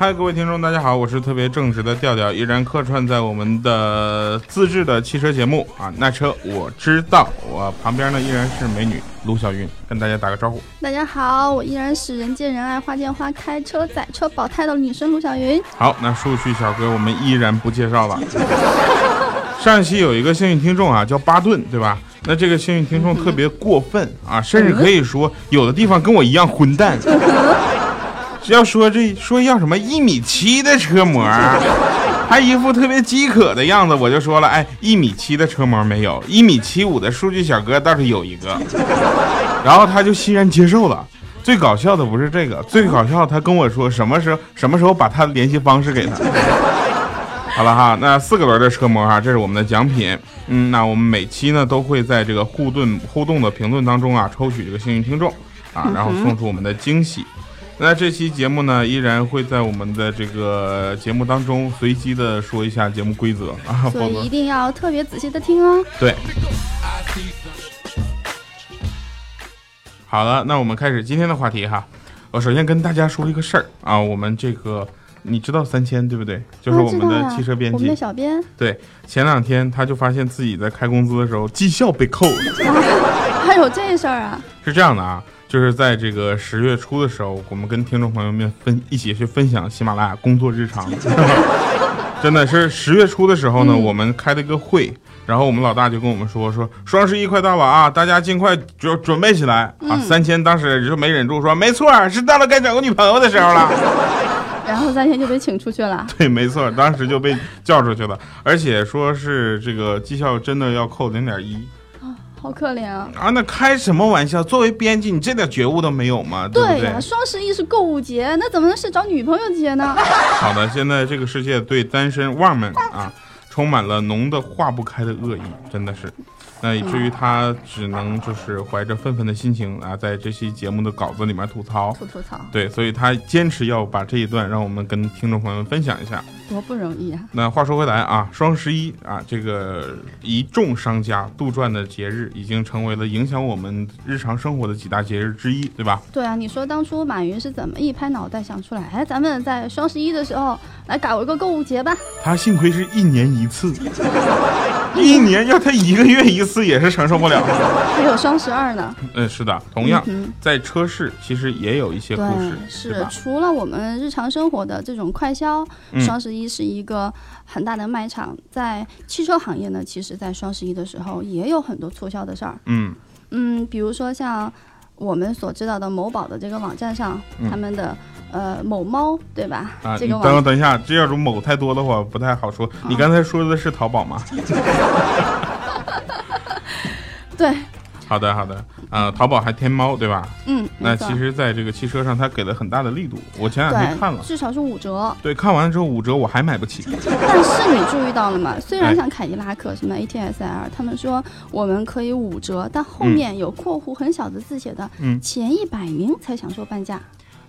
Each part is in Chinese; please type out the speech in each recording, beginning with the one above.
嗨，各位听众，大家好，我是特别正直的调调，依然客串在我们的自制的汽车节目啊，那车我知道。我旁边呢依然是美女卢小云，跟大家打个招呼。大家好，我依然是人见人爱、花见花开、车载车保胎的女生卢小云。好，那数据小哥我们依然不介绍了。上一期有一个幸运听众啊，叫巴顿，对吧？那这个幸运听众特别过分啊，甚至可以说有的地方跟我一样混蛋。要说这说要什么一米七的车模，还一副特别饥渴的样子，我就说了，哎，一米七的车模没有，一米七五的数据小哥倒是有一个，然后他就欣然接受了。最搞笑的不是这个，最搞笑他跟我说什么时候什么时候把他的联系方式给他。好了哈，那四个轮的车模哈，这是我们的奖品。嗯，那我们每期呢都会在这个互动互动的评论当中啊，抽取这个幸运听众啊，然后送出我们的惊喜。那这期节目呢，依然会在我们的这个节目当中随机的说一下节目规则啊，所以一定要特别仔细的听哦。对。好了，那我们开始今天的话题哈。我首先跟大家说一个事儿啊，我们这个你知道三千对不对？就是我们的汽车编辑，我们的小编。对，前两天他就发现自己在开工资的时候绩效被扣了。还有这事儿啊？是这样的啊。就是在这个十月初的时候，我们跟听众朋友们分一起去分享喜马拉雅工作日常，真的是十月初的时候呢，我们开了一个会，然后我们老大就跟我们说说双十一快到了啊，大家尽快就准备起来啊。三千当时就没忍住说，没错，是到了该找个女朋友的时候了。然后三千就被请出去了。对，没错，当时就被叫出去了，而且说是这个绩效真的要扣零点一。好可怜啊！啊，那开什么玩笑？作为编辑，你这点觉悟都没有吗？对呀，双十一是购物节，那怎么能是找女朋友节呢？好的，现在这个世界对单身汪们啊，充满了浓的化不开的恶意，真的是。那以至于他只能就是怀着愤愤的心情啊，在这期节目的稿子里面吐槽，吐吐槽。对，所以他坚持要把这一段让我们跟听众朋友们分享一下。多不容易啊！那话说回来啊，双十一啊，这个一众商家杜撰的节日，已经成为了影响我们日常生活的几大节日之一，对吧？对啊，你说当初马云是怎么一拍脑袋想出来，哎，咱们在双十一的时候来搞一个购物节吧？他幸亏是一年一次，一年要他一个月一次也是承受不了。还有双十二呢？嗯，是的，同样在车市其实也有一些故事，是除了我们日常生活的这种快销，双十一。一是一个很大的卖场，在汽车行业呢，其实，在双十一的时候也有很多促销的事儿。嗯嗯，比如说像我们所知道的某宝的这个网站上，他们的呃某猫，对吧？啊，这个等等一下，这要是某太多的话，不太好说。你刚才说的是淘宝吗？对。好的，好的，呃，淘宝还天猫，对吧？嗯，那其实，在这个汽车上，它给了很大的力度。我前两天看了，至少是五折。对，看完了之后五折，我还买不起。但是你注意到了吗？虽然像凯迪拉克什么 ATS-L，他们说我们可以五折，但后面有括弧很小的字写的，嗯前一百名才享受半价。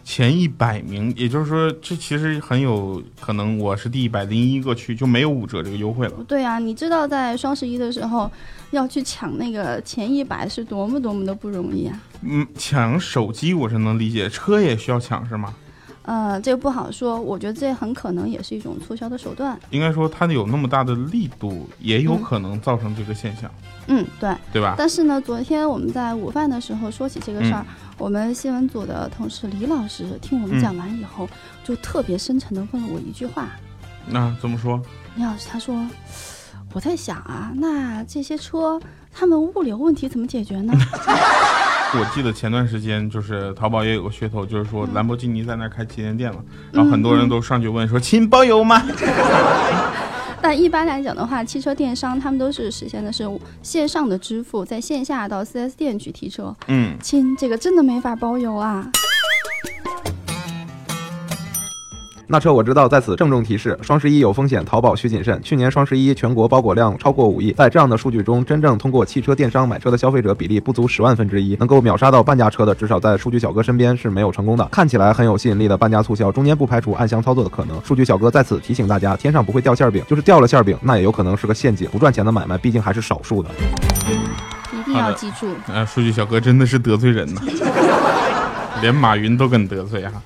前一百名，也就是说，这其实很有可能我是第一百零一个去，就没有五折这个优惠了。对啊，你知道在双十一的时候要去抢那个前一百是多么多么的不容易啊！嗯，抢手机我是能理解，车也需要抢是吗？呃，这个不好说，我觉得这很可能也是一种促销的手段。应该说，它有那么大的力度，也有可能造成这个现象。嗯，对，对吧？但是呢，昨天我们在午饭的时候说起这个事儿，我们新闻组的同事李老师听我们讲完以后，就特别深沉的问了我一句话。那怎么说？李老师他说：“我在想啊，那这些车，他们物流问题怎么解决呢？” 我记得前段时间就是淘宝也有个噱头，就是说兰博基尼在那开旗舰店了，然后很多人都上去问说：“亲，包邮吗？” 但一般来讲的话，汽车电商他们都是实现的是线上的支付，在线下到 4S 店去提车。嗯，亲，这个真的没法包邮啊。那车我知道，在此郑重提示：双十一有风险，淘宝需谨慎。去年双十一全国包裹量超过五亿，在这样的数据中，真正通过汽车电商买车的消费者比例不足十万分之一，能够秒杀到半价车的，至少在数据小哥身边是没有成功的。看起来很有吸引力的半价促销，中间不排除暗箱操作的可能。数据小哥在此提醒大家：天上不会掉馅饼，就是掉了馅饼，那也有可能是个陷阱。不赚钱的买卖毕竟还是少数的，一定要记住。啊，数据小哥真的是得罪人呐，连马云都敢得罪哈。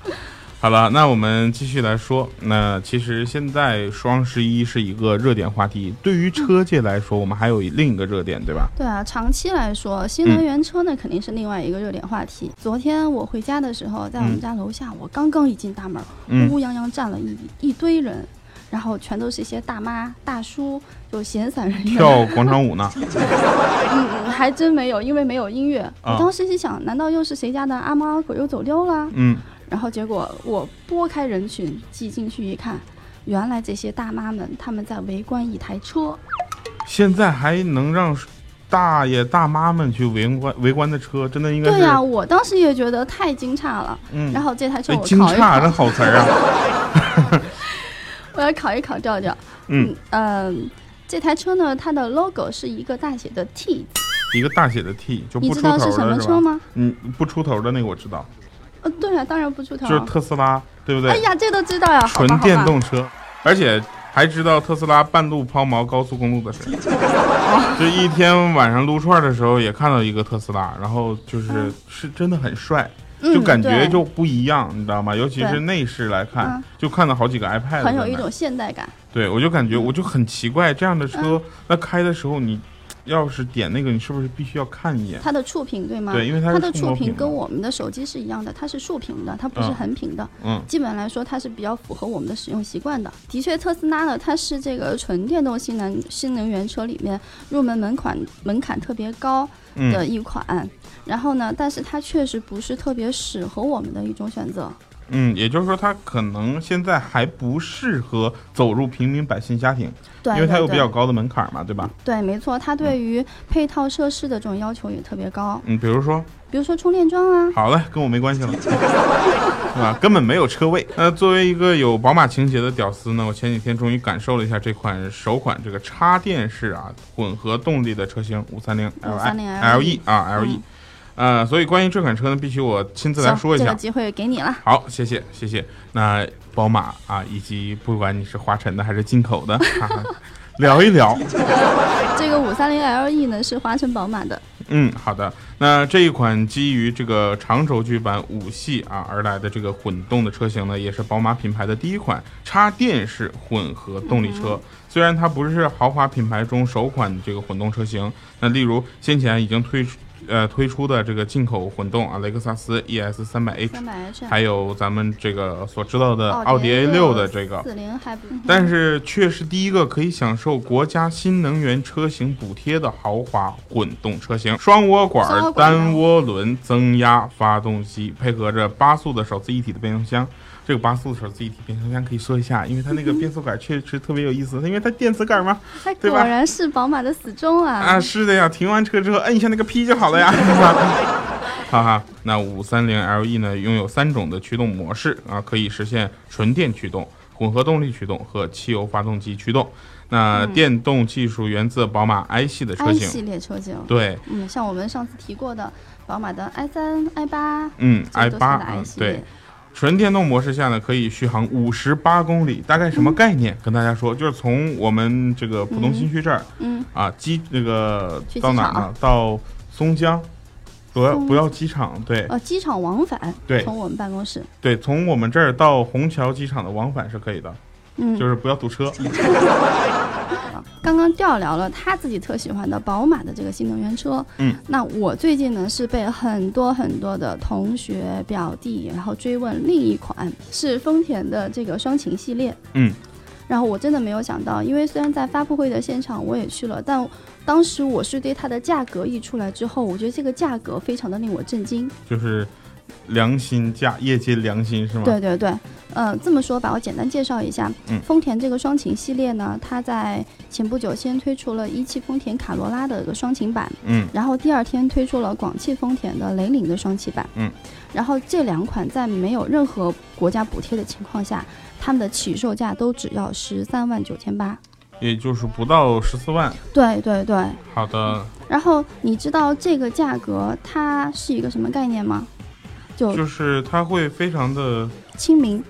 好了，那我们继续来说。那其实现在双十一是一个热点话题，对于车界来说，我们还有另一个热点，对吧？对啊，长期来说，新能源车呢肯定是另外一个热点话题。昨天我回家的时候，在我们家楼下，我刚刚一进大门，乌泱泱站了一一堆人，然后全都是一些大妈大叔，就闲散人员跳广场舞呢。嗯，还真没有，因为没有音乐。我当时心想，难道又是谁家的阿猫阿狗又走丢了？嗯。然后结果我拨开人群挤进去一看，原来这些大妈们他们在围观一台车。现在还能让大爷大妈们去围观围观的车，真的应该对呀。我当时也觉得太惊诧了。嗯。然后这台车我惊诧这好词儿啊！我要考一考调调。嗯嗯，这台车呢，它的 logo 是一个大写的 T，一个大写的 T，就不出头的是吗？嗯，不出头的那个我知道。呃，对啊，当然不出头。就是特斯拉，对不对？哎呀，这都知道呀，纯电动车，而且还知道特斯拉半路抛锚高速公路的事。就一天晚上撸串的时候，也看到一个特斯拉，然后就是是真的很帅，就感觉就不一样，你知道吗？尤其是内饰来看，就看到好几个 iPad，很有一种现代感。对，我就感觉我就很奇怪，这样的车那开的时候你。要是点那个，你是不是必须要看一眼它的触屏，对吗？对，因为它的触屏跟我们的手机是一样的，它是竖屏的，它不是横屏的。嗯，基本来说它是比较符合我们的使用习惯的。的确，特斯拉呢，它是这个纯电动新能新能源车里面入门门槛门槛特别高的一款。然后呢，但是它确实不是特别适合我们的一种选择。嗯，也就是说，它可能现在还不适合走入平民百姓家庭，对，因为它有比较高的门槛嘛，对吧？对，没错，它对于配套设施的这种要求也特别高。嗯，比如说，比如说充电桩啊。好了，跟我没关系了，是吧？根本没有车位。那作为一个有宝马情节的屌丝呢，我前几天终于感受了一下这款首款这个插电式啊混合动力的车型五三零 L L E 啊 L E。呃，所以关于这款车呢，必须我亲自来说一下。这个机会给你了。好，谢谢谢谢。那宝马啊，以及不管你是华晨的还是进口的，聊一聊。这个五三零 LE 呢是华晨宝马的。嗯，好的。那这一款基于这个长轴距版五系啊而来的这个混动的车型呢，也是宝马品牌的第一款插电式混合动力车。虽然它不是豪华品牌中首款这个混动车型，那例如先前已经推出。呃，推出的这个进口混动啊，雷克萨斯 ES 三百 H，还有咱们这个所知道的奥迪 A 六的这个，但是却是第一个可以享受国家新能源车型补贴的豪华混动车型，双涡管单涡轮增压发动机，配合着八速的手自一体的变速箱。这个八速的手自一体变速箱可以说一下，因为它那个变速杆确实特别有意思，因为它电磁杆嘛，对吧？果然是宝马的死忠啊！啊，是的呀，停完车之后摁一下那个 P 就好了呀。哈哈，那五三零 LE 呢，拥有三种的驱动模式啊，可以实现纯电驱动、混合动力驱动和汽油发动机驱动。那电动技术源自宝马 i 系的车型，系列车型。对，嗯，像我们上次提过的宝马的 i 三、i 八，嗯，i 八，对。纯电动模式下呢，可以续航五十八公里，大概什么概念？跟大家说，就是从我们这个浦东新区这儿，嗯，啊机那个到哪呢？到松江，不要不要机场，对，呃，机场往返，对，从我们办公室，对，从我们这儿到虹桥机场的往返是可以的，嗯，就是不要堵车。刚刚调聊了他自己特喜欢的宝马的这个新能源车，嗯，那我最近呢是被很多很多的同学表弟然后追问另一款是丰田的这个双擎系列，嗯，然后我真的没有想到，因为虽然在发布会的现场我也去了，但当时我是对它的价格一出来之后，我觉得这个价格非常的令我震惊，就是。良心价，业界良心是吗？对对对，呃，这么说吧，我简单介绍一下，嗯，丰田这个双擎系列呢，它在前不久先推出了一汽丰田卡罗拉的一个双擎版，嗯，然后第二天推出了广汽丰田的雷凌的双擎版，嗯，然后这两款在没有任何国家补贴的情况下，他们的起售价都只要十三万九千八，也就是不到十四万。对对对，好的。然后你知道这个价格它是一个什么概念吗？就就是它会非常的亲民，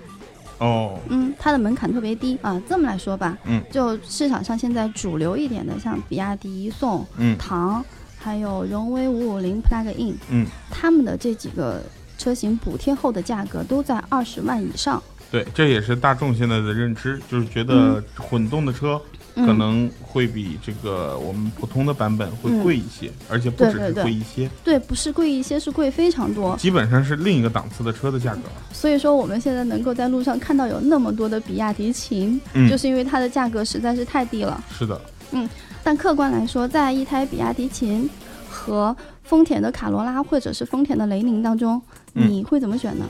哦，嗯，它的门槛特别低啊。这么来说吧，嗯，就市场上现在主流一点的，像比亚迪宋、嗯，唐，还有荣威五五零 Plug-in，嗯，他们的这几个车型补贴后的价格都在二十万以上。对，这也是大众现在的认知，就是觉得混动的车可能会比这个我们普通的版本会贵一些，而且不只是贵一些。对，不是贵一些，是贵非常多，基本上是另一个档次的车的价格。所以说，我们现在能够在路上看到有那么多的比亚迪秦，就是因为它的价格实在是太低了。是的，嗯，但客观来说，在一台比亚迪秦和丰田的卡罗拉或者是丰田的雷凌当中，你会怎么选呢？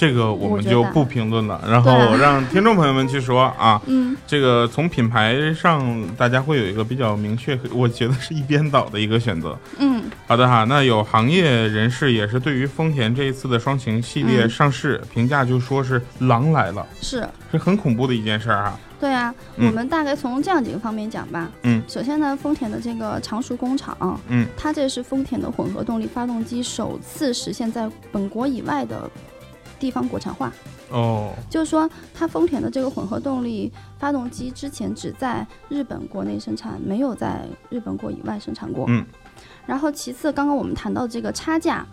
这个我们就不评论了，然后让听众朋友们去说啊。嗯，这个从品牌上，大家会有一个比较明确，我觉得是一边倒的一个选择。嗯，好的哈，那有行业人士也是对于丰田这一次的双擎系列上市评价，就说是狼来了，是是很恐怖的一件事儿哈。对啊，我们大概从这样几个方面讲吧。嗯，首先呢，丰田的这个常熟工厂，嗯，它这是丰田的混合动力发动机首次实现在本国以外的。地方国产化。哦，就是说，它丰田的这个混合动力发动机之前只在日本国内生产，没有在日本国以外生产过。嗯，然后其次，刚刚我们谈到这个差价，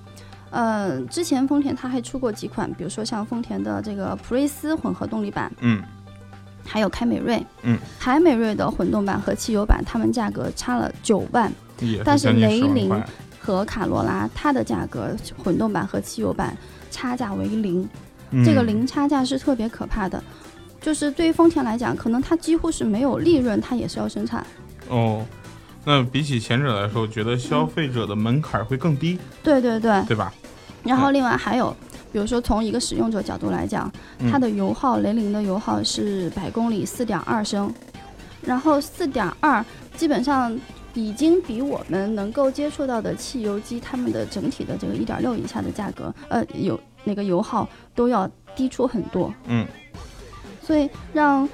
呃，之前丰田它还出过几款，比如说像丰田的这个普锐斯混合动力版，嗯，还有凯美瑞，嗯，凯美瑞的混动版和汽油版，它们价格差了九万，但是雷凌和卡罗拉它的价格混动版和汽油版。差价为零，这个零差价是特别可怕的。就是对于丰田来讲，可能它几乎是没有利润，它也是要生产。哦，那比起前者来说，我觉得消费者的门槛会更低。对对对，对吧？然后另外还有，比如说从一个使用者角度来讲，它的油耗，雷凌的油耗是百公里四点二升，然后四点二基本上。已经比我们能够接触到的汽油机，它们的整体的这个一点六以下的价格，呃，油那个油耗都要低出很多。嗯，所以让，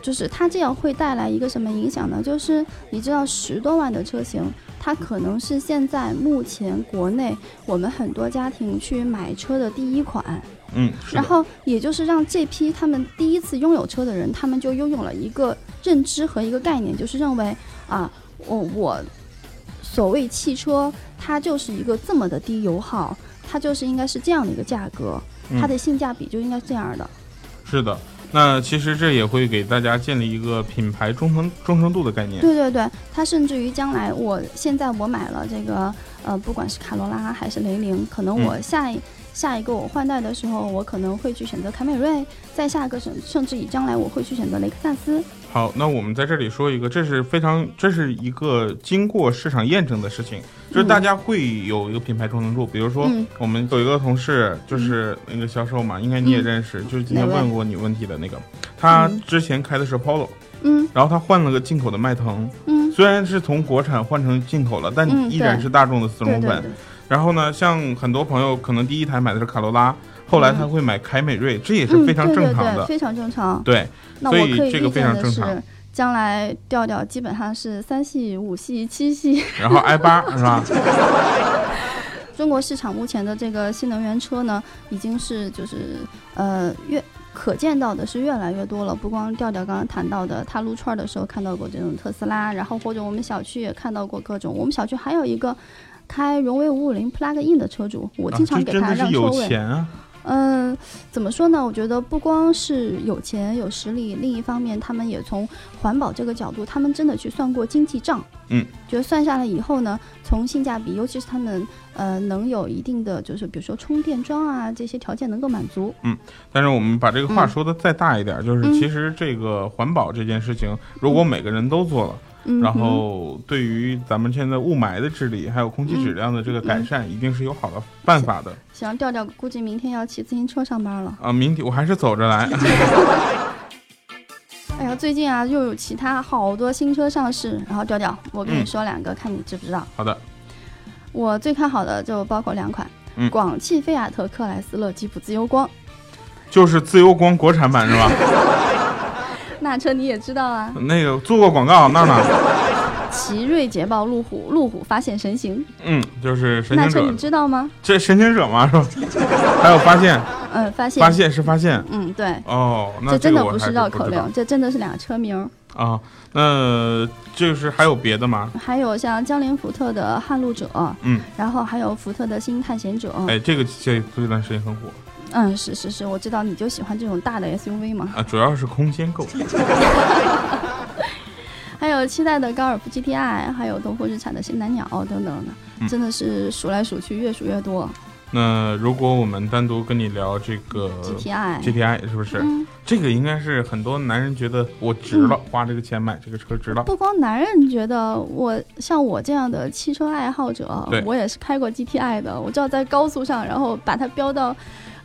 就是它这样会带来一个什么影响呢？就是你知道十多万的车型，它可能是现在目前国内我们很多家庭去买车的第一款。嗯，然后也就是让这批他们第一次拥有车的人，他们就拥有了一个认知和一个概念，就是认为啊。我我所谓汽车，它就是一个这么的低油耗，它就是应该是这样的一个价格，它的性价比就应该这样的。是的，那其实这也会给大家建立一个品牌忠诚忠诚度的概念。对对对，它甚至于将来，我现在我买了这个呃，不管是卡罗拉还是雷凌，可能我下一。下一个我换代的时候，我可能会去选择凯美瑞，再下一个甚甚至于将来我会去选择雷克萨斯。好，那我们在这里说一个，这是非常，这是一个经过市场验证的事情，就是大家会有一个品牌忠诚度。比如说，我们有一个同事，就是那个销售嘛，应该你也认识，就是今天问过你问题的那个，他之前开的是 Polo，嗯，然后他换了个进口的迈腾，嗯，虽然是从国产换成进口了，但依然是大众的四龙粉。然后呢，像很多朋友可能第一台买的是卡罗拉，后来他会买凯美瑞，这也是非常正常的，非常正常。对，所以这个非常正常。将来调调基本上是三系、五系、七系，然后 i 八 是吧？中国市场目前的这个新能源车呢，已经是就是呃越可见到的是越来越多了。不光调调刚刚谈到的，他撸串的时候看到过这种特斯拉，然后或者我们小区也看到过各种。我们小区还有一个。开荣威五五零 Plug In 的车主，我经常给他让车位。嗯，怎么说呢？我觉得不光是有钱有实力，另一方面，他们也从环保这个角度，他们真的去算过经济账。嗯，觉得算下来以后呢，从性价比，尤其是他们呃能有一定的，就是比如说充电桩啊这些条件能够满足。嗯，但是我们把这个话说的再大一点，就是其实这个环保这件事情，如果每个人都做了。然后，对于咱们现在雾霾的治理，还有空气质量的这个改善，一定是有好的办法的。行，调调估计明天要骑自行车上班了。啊，明天我还是走着来。哎呀，最近啊，又有其他好多新车上市。然后调调，我跟你说两个，看你知不知道。好的。我最看好的就包括两款，广汽菲亚特克莱斯勒吉普自由光，就是自由光国产版是吧？那车你也知道啊？那个做过广告，那呢？奇瑞捷豹路虎，路虎发现神行。嗯，就是神行者那车你，知道吗？这神行者吗？是吧？还有发现，嗯，发现。发现是发现。嗯，对。哦，那这真的不是绕口令，这真的是俩车名儿。啊。那就是还有别的吗？还有像江铃福特的撼路者，嗯，然后还有福特的新探险者。哎，这个这这段时间很火嗯，是是是，我知道你就喜欢这种大的 SUV 嘛。啊，主要是空间够。还有期待的高尔夫 GTI，还有东风日产的新蓝鸟等等的，嗯真的是数来数去越数越多。那如果我们单独跟你聊这个 GTI GTI 是不是？嗯，这个应该是很多男人觉得我值了，花这个钱买这个车值了。不光男人觉得我像我这样的汽车爱好者，我也是开过 GTI 的，我知道在高速上，然后把它飙到，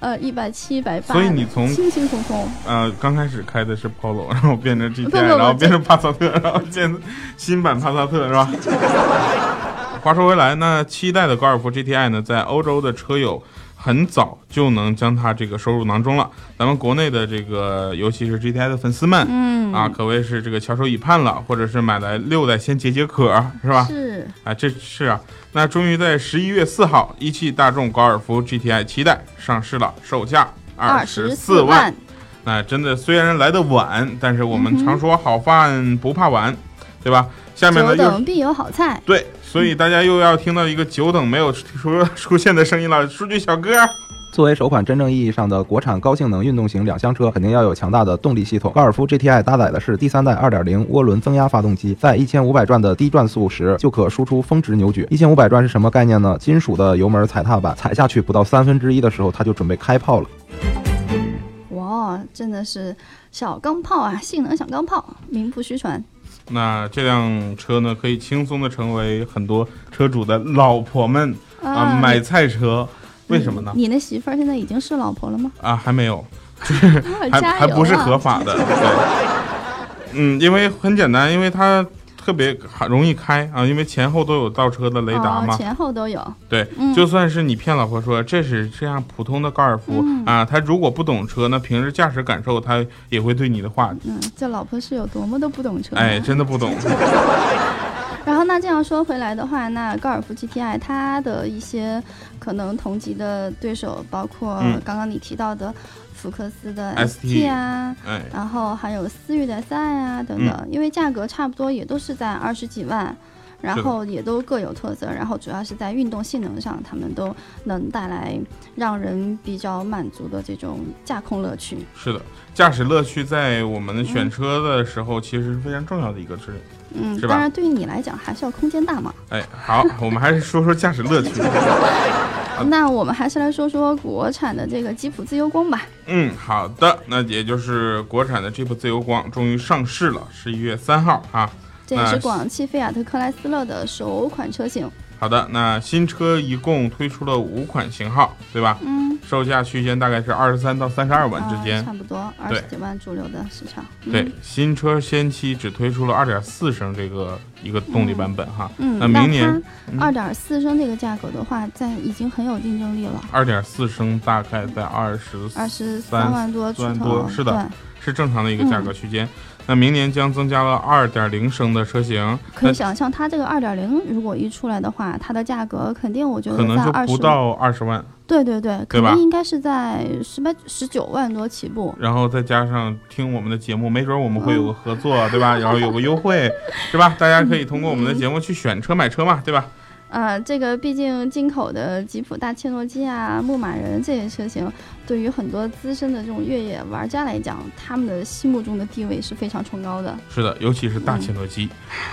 呃一百七、一百八，所以你从轻轻松松，呃，刚开始开的是 Polo，然后变成 GTI，然后变成帕萨特，然后变新版帕萨特是吧？话说回来，那七代的高尔夫 GTI 呢，在欧洲的车友很早就能将它这个收入囊中了。咱们国内的这个，尤其是 GTI 的粉丝们，嗯啊，可谓是这个翘首以盼了，或者是买来六代先解解渴，是吧？是啊，这是啊，那终于在十一月四号，一汽大众高尔夫 GTI 七代上市了，售价二十十四万。那真的虽然来的晚，但是我们常说好饭不怕晚，对吧？下面呢等必有好菜。对，所以大家又要听到一个久等没有出出现的声音了，数据小哥。作为首款真正意义上的国产高性能运动型两厢车，肯定要有强大的动力系统。高尔夫 GTI 搭载的是第三代2.0涡轮增压发动机，在1500转的低转速时就可输出峰值扭矩。1500转是什么概念呢？金属的油门踩踏板踩下去不到三分之一的时候，它就准备开炮了。哇，真的是小钢炮啊，性能小钢炮，名不虚传。那这辆车呢，可以轻松的成为很多车主的老婆们啊买菜车。为什么呢？你那媳妇儿现在已经是老婆了吗？啊，还没有，还加油啊还不是合法的。对，嗯，因为很简单，因为它特别容易开啊，因为前后都有倒车的雷达嘛。哦、前后都有。对，嗯就算是你骗老婆说这是这样普通的高尔夫、嗯啊，他如果不懂车，那平时驾驶感受他也会对你的话，嗯，这老婆是有多么的不懂车。哎，真的不懂。然后那这样说回来的话，那高尔夫 GTI 它的一些可能同级的对手，包括嗯刚刚你提到的福克斯的 ST 啊，哎，然后还有思域的赛啊等等，因为价格差不多也都是在二十几万。然后也都各有特色，然后主要是在运动性能上，他们都能带来让人比较满足的这种驾控乐趣。是的，驾驶乐趣在我们选车的时候其实是非常重要的一个事。嗯，是吧当然对于你来讲还是要空间大嘛。哎，好，我们还是说说驾驶乐趣。那我们还是来说说国产的这个吉普自由光吧。嗯，好的，那也就是国产的吉普自由光终于上市了，十一月三号啊。这也是广汽菲亚特克莱斯勒的首款车型。好的，那新车一共推出了五款型号，对吧？嗯，售价区间大概是二十三到三十二万之间。啊差不多二十几万主流的市场。嗯对，新车先期只推出了二点四升这个一个动力版本哈。嗯，那明年二点四升这个价格的话，在已经很有竞争力了。二点四升大概在二十二十三万多出万头，是的，是正常的一个价格区间。那明年将增加了二点零升的车型，可以想象它这个二点零如果一出来的话，它的价格肯定我觉得可能就不到二十万，对对对，对吧肯定应该是在十八十九万多起步。然后再加上听我们的节目，没准我们会有个合作，对吧？然后有个优惠，是吧？大家可以通过我们的节目去选车买车嘛，对吧？呃，这个毕竟进口的吉普大切诺基啊、牧马人这些车型，对于很多资深的这种越野玩家来讲，他们的心目中的地位是非常崇高的。是的，尤其是大切诺基，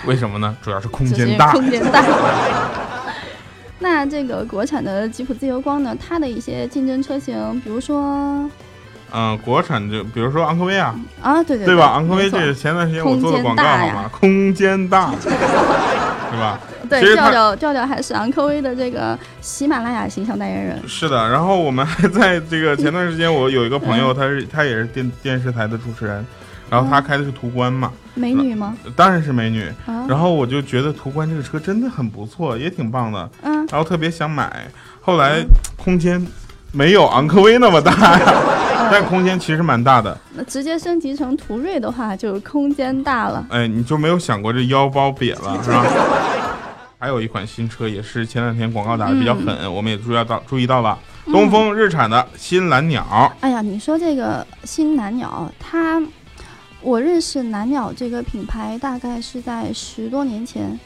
为什么呢？主要是空间大。空间大。那这个国产的吉普自由光呢，它的一些竞争车型，比如说嗯，国产就比如说昂科威啊，啊，对对对吧？昂科威这是前段时间我做的广告空间大呀好吗？空间大，对吧？对调调调调还是昂科威的这个喜马拉雅形象代言人。是的，然后我们还在这个前段时间，我有一个朋嗯友，他是他也是电电视台的主持人，然后他开的是途观嘛，美女吗？当然是美女。啊，然后我就觉得途观这个车真的很不错，也挺棒的，嗯，然后特别想买。后来空间没有昂科威那么大呀，呃，但空间其实蛮大的。那直接升级成途锐的话，就空间大了。哎，你就没有想过这腰包瘪了是吧？还有一款新车也是前两天广告打的比较狠，我们也注意到注意到了，东风日产的新蓝鸟。哎呀，你说这个新蓝鸟，它，我认识蓝鸟这个品牌大概是在十多年前，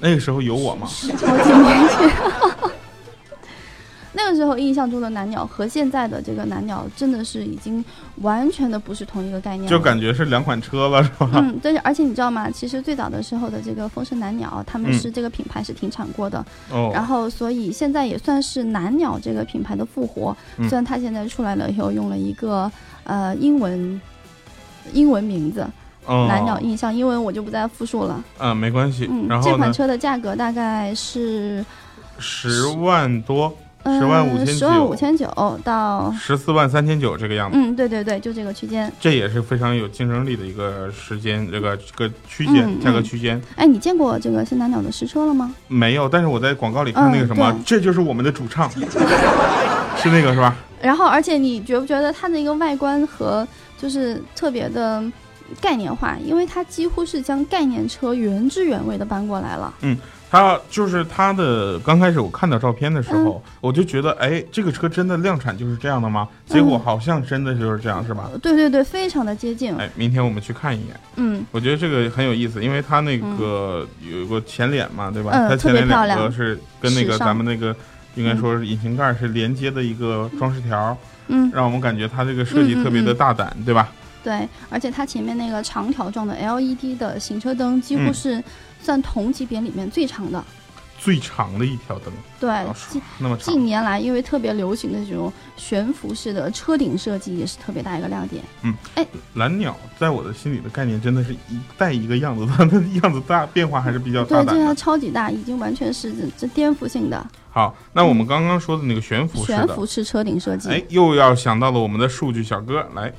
那个时候有我吗？好几年前。那个时候印象中的蓝鸟和现在的这个蓝鸟真的是已经完全的不是同一个概念，就感觉是两款车了，是吧？嗯，对，而且你知道吗？其实最早的时候的这个风神蓝鸟，他们是这个品牌是停产过的，哦，然后所以现在也算是蓝鸟这个品牌的复活。虽然它现在出来了以后用了一个呃英文英文名字，蓝鸟印象，英文我就不再复述了。嗯，没关系。嗯，然后这款车的价格大概是十万多。十万五千九，十万五千九到十四万三千九这个样子。嗯，对对对，就这个区间。这也是非常有竞争力的一个时间，这个这个区间价格区间。哎，你见过这个新蓝鸟的实车了吗？没有，但是我在广告里看那个什么，这就是我们的主唱，是那个是吧？然后，而且你觉不觉得它的一个外观和就是特别的概念化？因为它几乎是将概念车原汁原味的搬过来了。嗯。它就是它的刚开始我看到照片的时候，我就觉得，哎，这个车真的量产就是这样的吗？结果好像真的就是这样，是吧？对对对，非常的接近。哎，明天我们去看一眼。嗯，我觉得这个很有意思，因为它那个有个前脸嘛，对吧？嗯，它前脸两个是跟那个咱们那个应该说是引擎盖是连接的一个装饰条，嗯，让我们感觉它这个设计特别的大胆，对吧？对，而且它前面那个长条状的 LED 的行车灯几乎是。算同级别里面最长的，最长的一条灯。对，那么近年来因为特别流行的这种悬浮式的车顶设计，也是特别大一个亮点。嗯，哎，蓝鸟在我的心里的概念真的是一带一个样子，它的样子大变化还是比较大的。对，这个超级大，已经完全是这颠覆性的。好，那我们刚刚说的那个悬浮悬浮式车顶设计，哎，又要想到了我们的数据小哥来。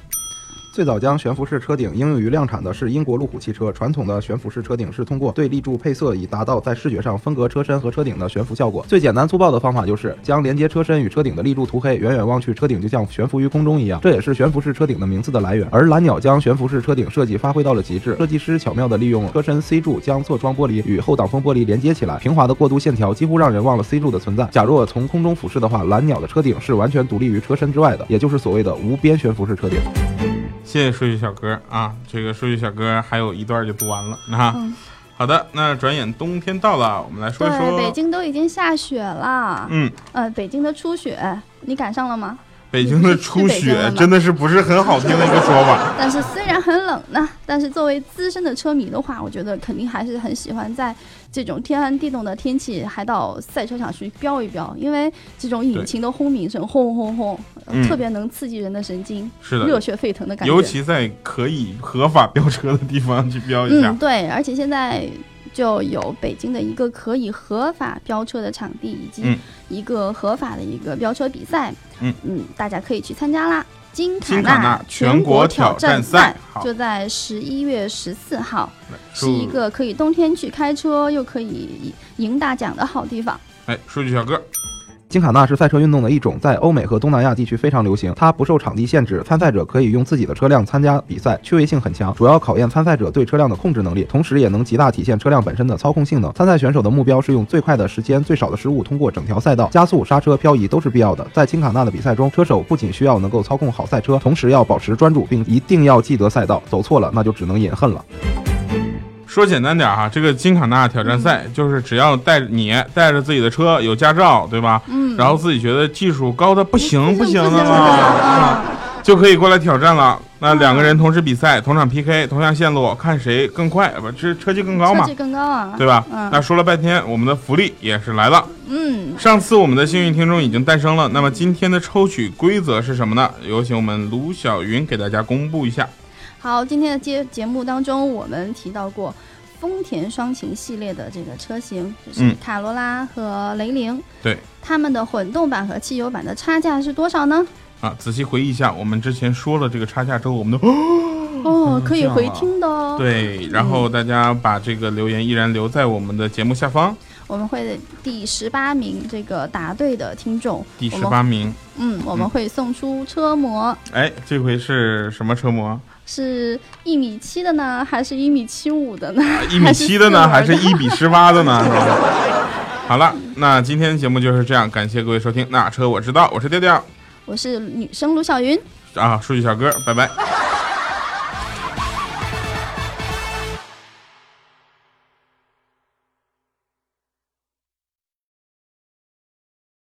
最早将悬浮式车顶应用于量产的是英国路虎汽车。传统的悬浮式车顶是通过对立柱配色，以达到在视觉上分隔车身和车顶的悬浮效果。最简单粗暴的方法就是将连接车身与车顶的立柱涂黑，远远望去，车顶就像悬浮于空中一样。这也是悬浮式车顶的名字的来源。而蓝鸟将悬浮式车顶设计发挥到了极致，设计师巧妙地利用车身 C 柱将侧窗玻璃与后挡风玻璃连接起来，平滑的过渡线条几乎让人忘了 C 柱的存在。假若从空中俯视的话，蓝鸟的车顶是完全独立于车身之外的，也就是所谓的无边悬浮式车顶。谢谢数据小哥啊，这个数据小哥还有一段就读完了啊。好的，那转眼冬天到了，我们来说一说。北京都已经下雪了。嗯，呃，北京的初雪你赶上了吗？北京的初雪真的是不是很好听的一个说法。但是虽然很冷呢，但是作为资深的车迷的话，我觉得肯定还是很喜欢在这种天寒地冻的天气，还到赛车场去飙一飙，因为这种引擎的轰鸣声，轰轰轰，特别能刺激人的神经，是的，热血沸腾的感觉。尤其在可以合法飙车的地方去飙一下。嗯，对，而且现在。就有北京的一个可以合法飙车的场地，以及一个合法的一个飙车比赛。嗯嗯，大家可以去参加啦！金卡纳全国挑战赛就在十一月十四号，是一个可以冬天去开车又可以赢大奖的好地方。哎，数据小哥。金卡纳是赛车运动的一种，在欧美和东南亚地区非常流行。它不受场地限制，参赛者可以用自己的车辆参加比赛，趣味性很强，主要考验参赛者对车辆的控制能力，同时也能极大体现车辆本身的操控性能。参赛选手的目标是用最快的时间、最少的失误通过整条赛道，加速、刹车、漂移都是必要的。在金卡纳的比赛中，车手不仅需要能够操控好赛车，同时要保持专注，并一定要记得赛道，走错了那就只能饮恨了。说简单点哈，这个金卡纳挑战赛就是只要带你带着自己的车，有驾照对吧？嗯，然后自己觉得技术高的不行不行的了，就可以过来挑战了。那两个人同时比赛，同场 PK，同样线路，看谁更快，不这车技更高嘛？车技更高啊，对吧？那说了半天，我们的福利也是来了。嗯，上次我们的幸运听众已经诞生了，那么今天的抽取规则是什么呢？有请我们卢小云给大家公布一下。好，今天的节节目当中，我们提到过丰田双擎系列的这个车型，就是卡罗拉和雷凌。对，它们的混动版和汽油版的差价是多少呢？啊，仔细回忆一下，我们之前说了这个差价之后，我们都 哦，可以回听的哦。对，然后大家把这个留言依然留在我们的节目下方。我们会第十八名这个答对的听众，第十八名，嗯，我们会送出车模。哎，这回是什么车模？是一米七的呢，还是一米七五的呢？一米七的呢，还是一比十八的呢？好了，那今天节目就是这样，感谢各位收听。那车我知道，我是调调，我是女生卢小云，啊，数据小哥，拜拜。